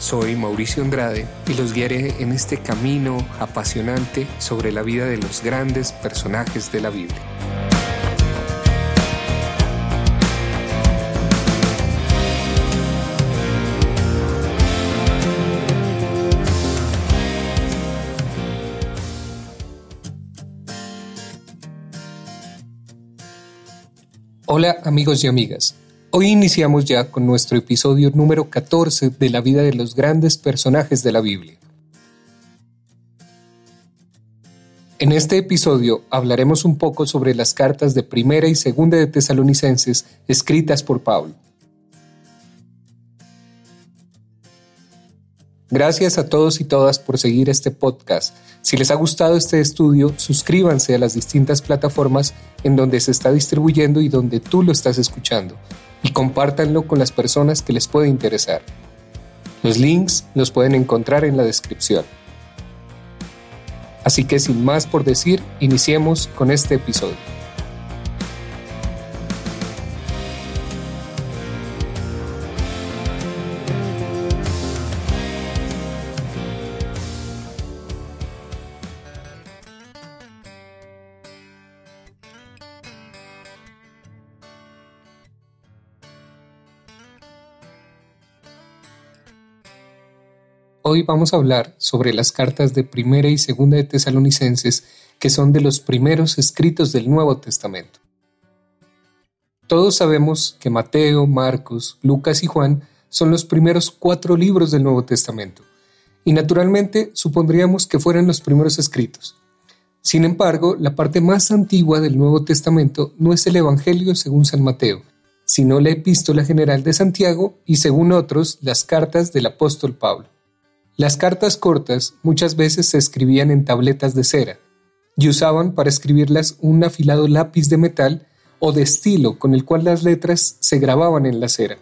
Soy Mauricio Andrade y los guiaré en este camino apasionante sobre la vida de los grandes personajes de la Biblia. Hola amigos y amigas. Hoy iniciamos ya con nuestro episodio número 14 de la vida de los grandes personajes de la Biblia. En este episodio hablaremos un poco sobre las cartas de Primera y Segunda de Tesalonicenses escritas por Pablo. Gracias a todos y todas por seguir este podcast. Si les ha gustado este estudio, suscríbanse a las distintas plataformas en donde se está distribuyendo y donde tú lo estás escuchando y compártanlo con las personas que les puede interesar. Los links los pueden encontrar en la descripción. Así que sin más por decir, iniciemos con este episodio. Hoy vamos a hablar sobre las cartas de Primera y Segunda de Tesalonicenses, que son de los primeros escritos del Nuevo Testamento. Todos sabemos que Mateo, Marcos, Lucas y Juan son los primeros cuatro libros del Nuevo Testamento, y naturalmente supondríamos que fueran los primeros escritos. Sin embargo, la parte más antigua del Nuevo Testamento no es el Evangelio según San Mateo, sino la epístola general de Santiago y, según otros, las cartas del apóstol Pablo. Las cartas cortas muchas veces se escribían en tabletas de cera y usaban para escribirlas un afilado lápiz de metal o de estilo con el cual las letras se grababan en la cera.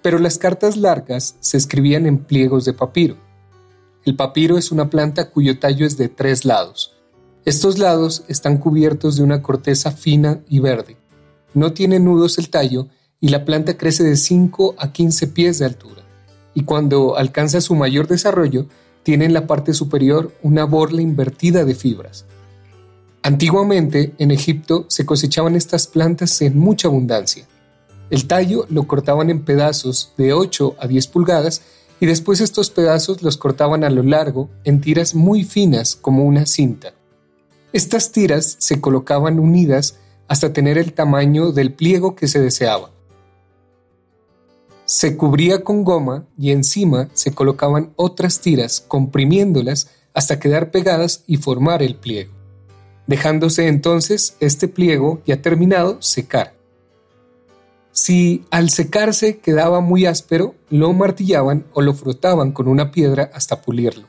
Pero las cartas largas se escribían en pliegos de papiro. El papiro es una planta cuyo tallo es de tres lados. Estos lados están cubiertos de una corteza fina y verde. No tiene nudos el tallo y la planta crece de 5 a 15 pies de altura y cuando alcanza su mayor desarrollo, tiene en la parte superior una borla invertida de fibras. Antiguamente, en Egipto se cosechaban estas plantas en mucha abundancia. El tallo lo cortaban en pedazos de 8 a 10 pulgadas y después estos pedazos los cortaban a lo largo en tiras muy finas como una cinta. Estas tiras se colocaban unidas hasta tener el tamaño del pliego que se deseaba. Se cubría con goma y encima se colocaban otras tiras comprimiéndolas hasta quedar pegadas y formar el pliego, dejándose entonces este pliego ya terminado secar. Si al secarse quedaba muy áspero, lo martillaban o lo frotaban con una piedra hasta pulirlo.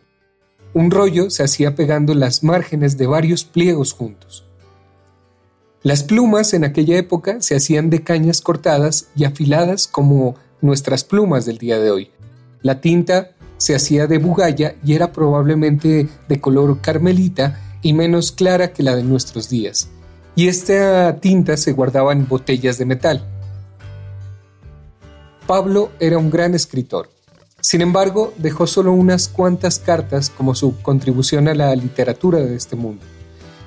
Un rollo se hacía pegando las márgenes de varios pliegos juntos. Las plumas en aquella época se hacían de cañas cortadas y afiladas como nuestras plumas del día de hoy. La tinta se hacía de bugalla y era probablemente de color carmelita y menos clara que la de nuestros días. Y esta tinta se guardaba en botellas de metal. Pablo era un gran escritor. Sin embargo, dejó solo unas cuantas cartas como su contribución a la literatura de este mundo.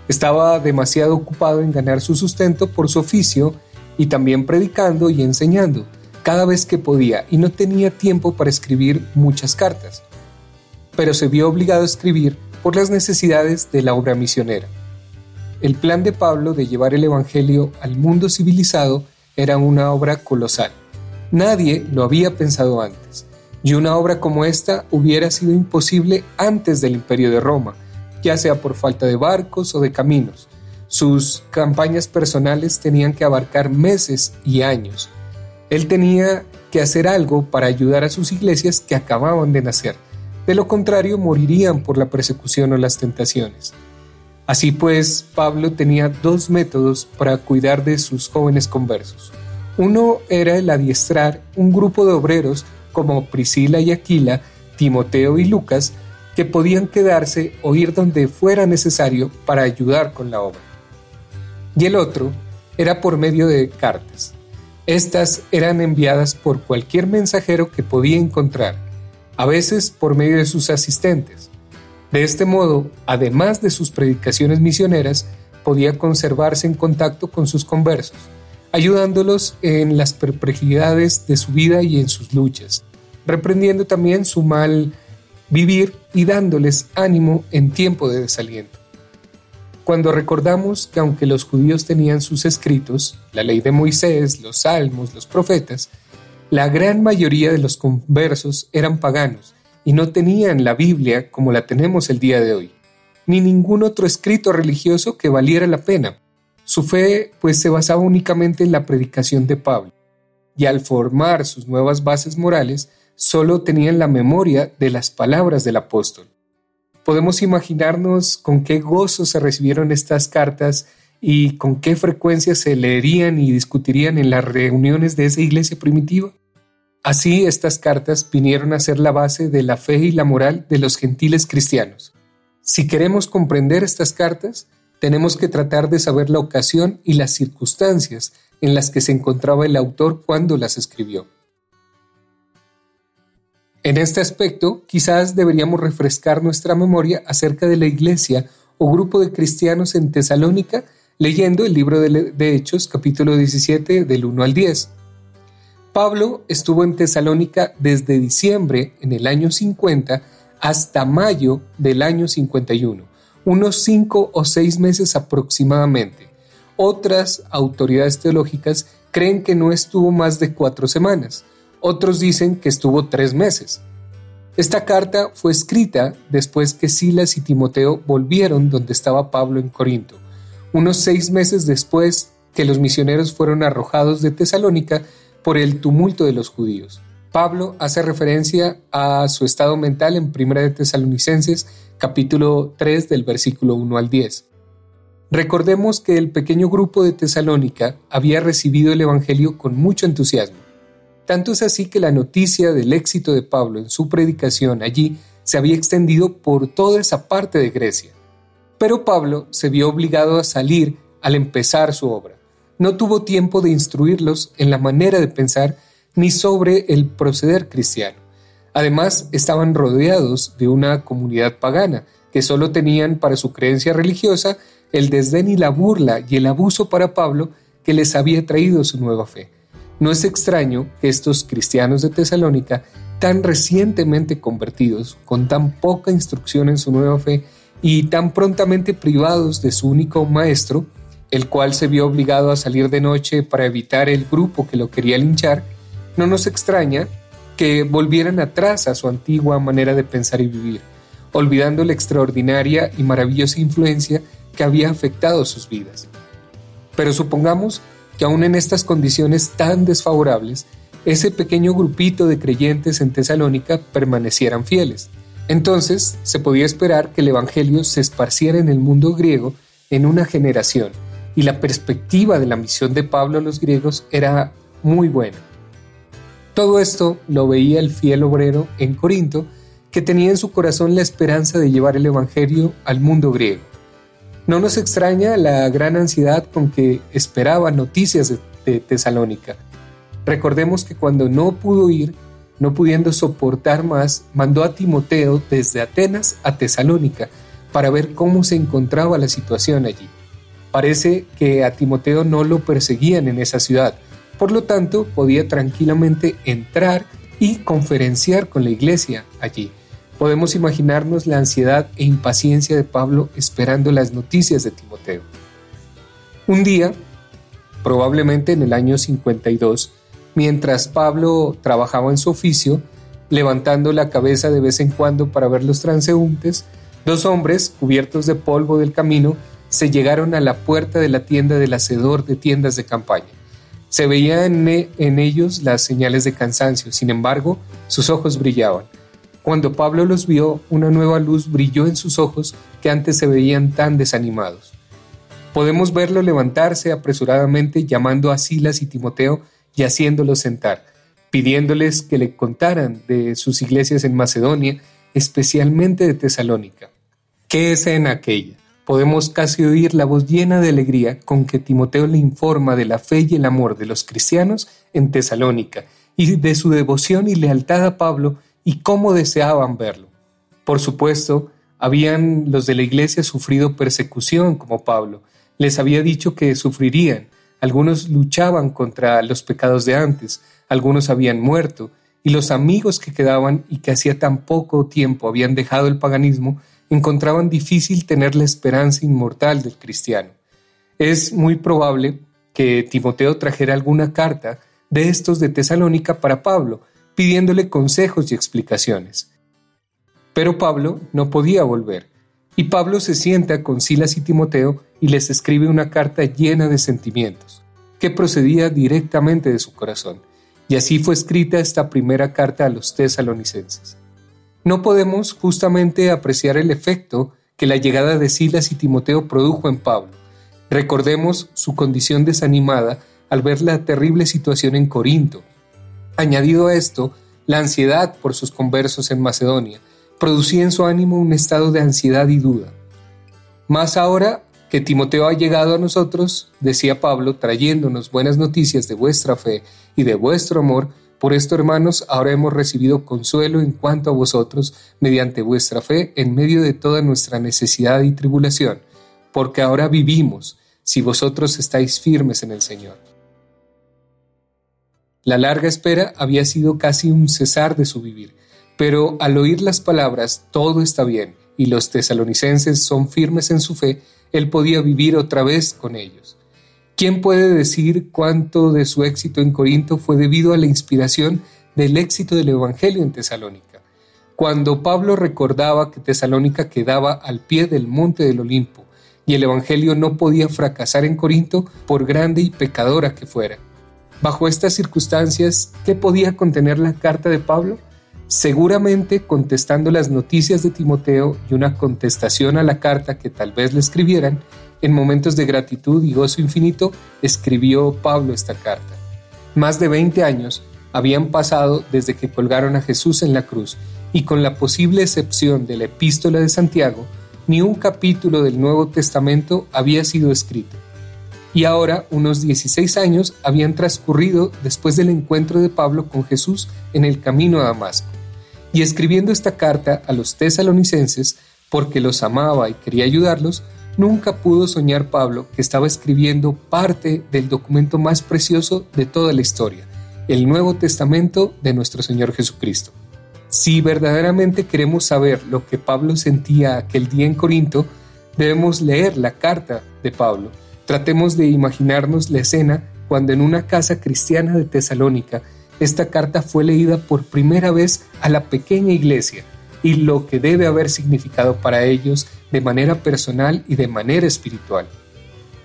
Estaba demasiado ocupado en ganar su sustento por su oficio y también predicando y enseñando cada vez que podía y no tenía tiempo para escribir muchas cartas, pero se vio obligado a escribir por las necesidades de la obra misionera. El plan de Pablo de llevar el Evangelio al mundo civilizado era una obra colosal. Nadie lo había pensado antes, y una obra como esta hubiera sido imposible antes del imperio de Roma, ya sea por falta de barcos o de caminos. Sus campañas personales tenían que abarcar meses y años, él tenía que hacer algo para ayudar a sus iglesias que acababan de nacer. De lo contrario, morirían por la persecución o las tentaciones. Así pues, Pablo tenía dos métodos para cuidar de sus jóvenes conversos. Uno era el adiestrar un grupo de obreros como Priscila y Aquila, Timoteo y Lucas, que podían quedarse o ir donde fuera necesario para ayudar con la obra. Y el otro era por medio de cartas. Estas eran enviadas por cualquier mensajero que podía encontrar, a veces por medio de sus asistentes. De este modo, además de sus predicaciones misioneras, podía conservarse en contacto con sus conversos, ayudándolos en las perplejidades de su vida y en sus luchas, reprendiendo también su mal vivir y dándoles ánimo en tiempo de desaliento. Cuando recordamos que aunque los judíos tenían sus escritos, la ley de Moisés, los salmos, los profetas, la gran mayoría de los conversos eran paganos y no tenían la Biblia como la tenemos el día de hoy, ni ningún otro escrito religioso que valiera la pena. Su fe pues se basaba únicamente en la predicación de Pablo, y al formar sus nuevas bases morales, solo tenían la memoria de las palabras del apóstol. Podemos imaginarnos con qué gozo se recibieron estas cartas y con qué frecuencia se leerían y discutirían en las reuniones de esa iglesia primitiva. Así estas cartas vinieron a ser la base de la fe y la moral de los gentiles cristianos. Si queremos comprender estas cartas, tenemos que tratar de saber la ocasión y las circunstancias en las que se encontraba el autor cuando las escribió. En este aspecto, quizás deberíamos refrescar nuestra memoria acerca de la iglesia o grupo de cristianos en Tesalónica leyendo el libro de Hechos capítulo 17 del 1 al 10. Pablo estuvo en Tesalónica desde diciembre en el año 50 hasta mayo del año 51, unos cinco o seis meses aproximadamente. Otras autoridades teológicas creen que no estuvo más de cuatro semanas, otros dicen que estuvo tres meses. Esta carta fue escrita después que Silas y Timoteo volvieron donde estaba Pablo en Corinto, unos seis meses después que los misioneros fueron arrojados de Tesalónica por el tumulto de los judíos. Pablo hace referencia a su estado mental en 1 de Tesalonicenses capítulo 3 del versículo 1 al 10. Recordemos que el pequeño grupo de Tesalónica había recibido el Evangelio con mucho entusiasmo. Tanto es así que la noticia del éxito de Pablo en su predicación allí se había extendido por toda esa parte de Grecia. Pero Pablo se vio obligado a salir al empezar su obra no tuvo tiempo de instruirlos en la manera de pensar ni sobre el proceder cristiano. Además, estaban rodeados de una comunidad pagana, que solo tenían para su creencia religiosa el desdén y la burla y el abuso para Pablo que les había traído su nueva fe. No es extraño que estos cristianos de Tesalónica, tan recientemente convertidos, con tan poca instrucción en su nueva fe y tan prontamente privados de su único maestro, el cual se vio obligado a salir de noche para evitar el grupo que lo quería linchar, no nos extraña que volvieran atrás a su antigua manera de pensar y vivir, olvidando la extraordinaria y maravillosa influencia que había afectado sus vidas. Pero supongamos que aún en estas condiciones tan desfavorables, ese pequeño grupito de creyentes en Tesalónica permanecieran fieles. Entonces se podía esperar que el Evangelio se esparciera en el mundo griego en una generación y la perspectiva de la misión de Pablo a los griegos era muy buena. Todo esto lo veía el fiel obrero en Corinto, que tenía en su corazón la esperanza de llevar el Evangelio al mundo griego. No nos extraña la gran ansiedad con que esperaba noticias de, de Tesalónica. Recordemos que cuando no pudo ir, no pudiendo soportar más, mandó a Timoteo desde Atenas a Tesalónica para ver cómo se encontraba la situación allí. Parece que a Timoteo no lo perseguían en esa ciudad, por lo tanto podía tranquilamente entrar y conferenciar con la iglesia allí. Podemos imaginarnos la ansiedad e impaciencia de Pablo esperando las noticias de Timoteo. Un día, probablemente en el año 52, mientras Pablo trabajaba en su oficio, levantando la cabeza de vez en cuando para ver los transeúntes, dos hombres, cubiertos de polvo del camino, se llegaron a la puerta de la tienda del hacedor de tiendas de campaña. Se veían en ellos las señales de cansancio, sin embargo, sus ojos brillaban. Cuando Pablo los vio, una nueva luz brilló en sus ojos que antes se veían tan desanimados. Podemos verlo levantarse apresuradamente llamando a Silas y Timoteo y haciéndolos sentar, pidiéndoles que le contaran de sus iglesias en Macedonia, especialmente de Tesalónica. ¿Qué escena aquella? Podemos casi oír la voz llena de alegría con que Timoteo le informa de la fe y el amor de los cristianos en Tesalónica y de su devoción y lealtad a Pablo y cómo deseaban verlo. Por supuesto, habían los de la iglesia sufrido persecución como Pablo. Les había dicho que sufrirían. Algunos luchaban contra los pecados de antes, algunos habían muerto, y los amigos que quedaban y que hacía tan poco tiempo habían dejado el paganismo encontraban difícil tener la esperanza inmortal del cristiano. Es muy probable que Timoteo trajera alguna carta de estos de Tesalónica para Pablo, pidiéndole consejos y explicaciones. Pero Pablo no podía volver, y Pablo se sienta con Silas y Timoteo y les escribe una carta llena de sentimientos, que procedía directamente de su corazón, y así fue escrita esta primera carta a los tesalonicenses. No podemos justamente apreciar el efecto que la llegada de Silas y Timoteo produjo en Pablo. Recordemos su condición desanimada al ver la terrible situación en Corinto, Añadido a esto, la ansiedad por sus conversos en Macedonia producía en su ánimo un estado de ansiedad y duda. Más ahora que Timoteo ha llegado a nosotros, decía Pablo, trayéndonos buenas noticias de vuestra fe y de vuestro amor, por esto, hermanos, ahora hemos recibido consuelo en cuanto a vosotros, mediante vuestra fe, en medio de toda nuestra necesidad y tribulación, porque ahora vivimos, si vosotros estáis firmes en el Señor. La larga espera había sido casi un cesar de su vivir, pero al oír las palabras todo está bien y los tesalonicenses son firmes en su fe, él podía vivir otra vez con ellos. ¿Quién puede decir cuánto de su éxito en Corinto fue debido a la inspiración del éxito del Evangelio en Tesalónica? Cuando Pablo recordaba que Tesalónica quedaba al pie del monte del Olimpo y el Evangelio no podía fracasar en Corinto por grande y pecadora que fuera. Bajo estas circunstancias, ¿qué podía contener la carta de Pablo? Seguramente contestando las noticias de Timoteo y una contestación a la carta que tal vez le escribieran, en momentos de gratitud y gozo infinito, escribió Pablo esta carta. Más de 20 años habían pasado desde que colgaron a Jesús en la cruz y con la posible excepción de la epístola de Santiago, ni un capítulo del Nuevo Testamento había sido escrito y ahora unos 16 años habían transcurrido después del encuentro de Pablo con Jesús en el camino a Damasco. Y escribiendo esta carta a los tesalonicenses, porque los amaba y quería ayudarlos, nunca pudo soñar Pablo que estaba escribiendo parte del documento más precioso de toda la historia, el Nuevo Testamento de nuestro Señor Jesucristo. Si verdaderamente queremos saber lo que Pablo sentía aquel día en Corinto, debemos leer la carta de Pablo Tratemos de imaginarnos la escena cuando en una casa cristiana de Tesalónica esta carta fue leída por primera vez a la pequeña iglesia y lo que debe haber significado para ellos de manera personal y de manera espiritual.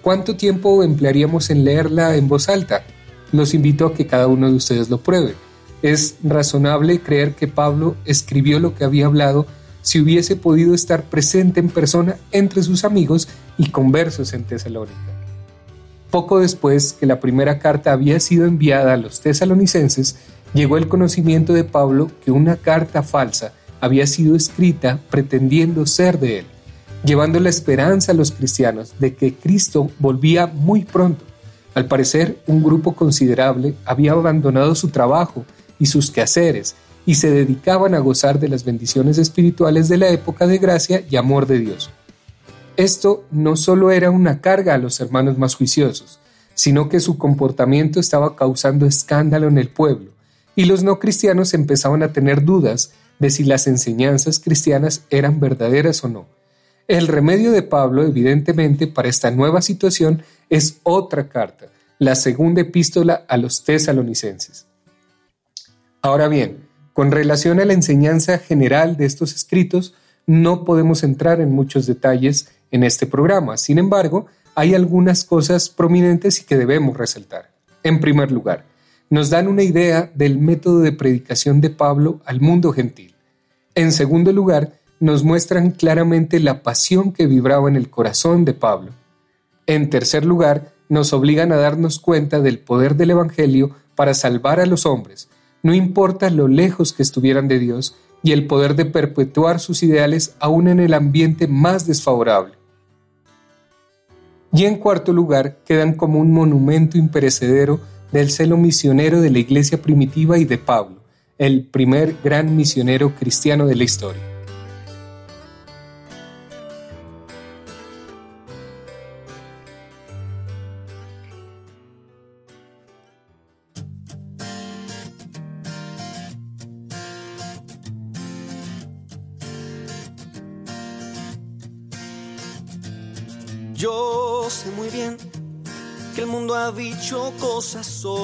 ¿Cuánto tiempo emplearíamos en leerla en voz alta? Los invito a que cada uno de ustedes lo pruebe. Es razonable creer que Pablo escribió lo que había hablado si hubiese podido estar presente en persona entre sus amigos y conversos en Tesalónica. Poco después que la primera carta había sido enviada a los tesalonicenses, llegó el conocimiento de Pablo que una carta falsa había sido escrita pretendiendo ser de él, llevando la esperanza a los cristianos de que Cristo volvía muy pronto. Al parecer, un grupo considerable había abandonado su trabajo y sus quehaceres y se dedicaban a gozar de las bendiciones espirituales de la época de gracia y amor de Dios. Esto no solo era una carga a los hermanos más juiciosos, sino que su comportamiento estaba causando escándalo en el pueblo, y los no cristianos empezaban a tener dudas de si las enseñanzas cristianas eran verdaderas o no. El remedio de Pablo, evidentemente, para esta nueva situación es otra carta, la segunda epístola a los tesalonicenses. Ahora bien, con relación a la enseñanza general de estos escritos, no podemos entrar en muchos detalles en este programa. Sin embargo, hay algunas cosas prominentes y que debemos resaltar. En primer lugar, nos dan una idea del método de predicación de Pablo al mundo gentil. En segundo lugar, nos muestran claramente la pasión que vibraba en el corazón de Pablo. En tercer lugar, nos obligan a darnos cuenta del poder del Evangelio para salvar a los hombres, no importa lo lejos que estuvieran de Dios, y el poder de perpetuar sus ideales aún en el ambiente más desfavorable. Y en cuarto lugar, quedan como un monumento imperecedero del celo misionero de la iglesia primitiva y de Pablo, el primer gran misionero cristiano de la historia.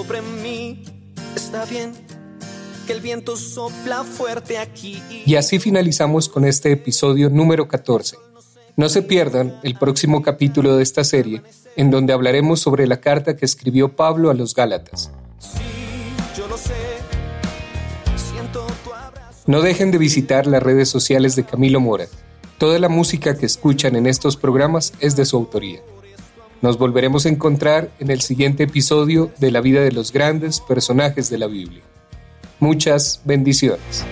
Sobre mí. Está bien que el viento sopla fuerte aquí. Y así finalizamos con este episodio número 14. No se pierdan el próximo capítulo de esta serie, en donde hablaremos sobre la carta que escribió Pablo a los Gálatas. No dejen de visitar las redes sociales de Camilo Mora Toda la música que escuchan en estos programas es de su autoría. Nos volveremos a encontrar en el siguiente episodio de la vida de los grandes personajes de la Biblia. Muchas bendiciones.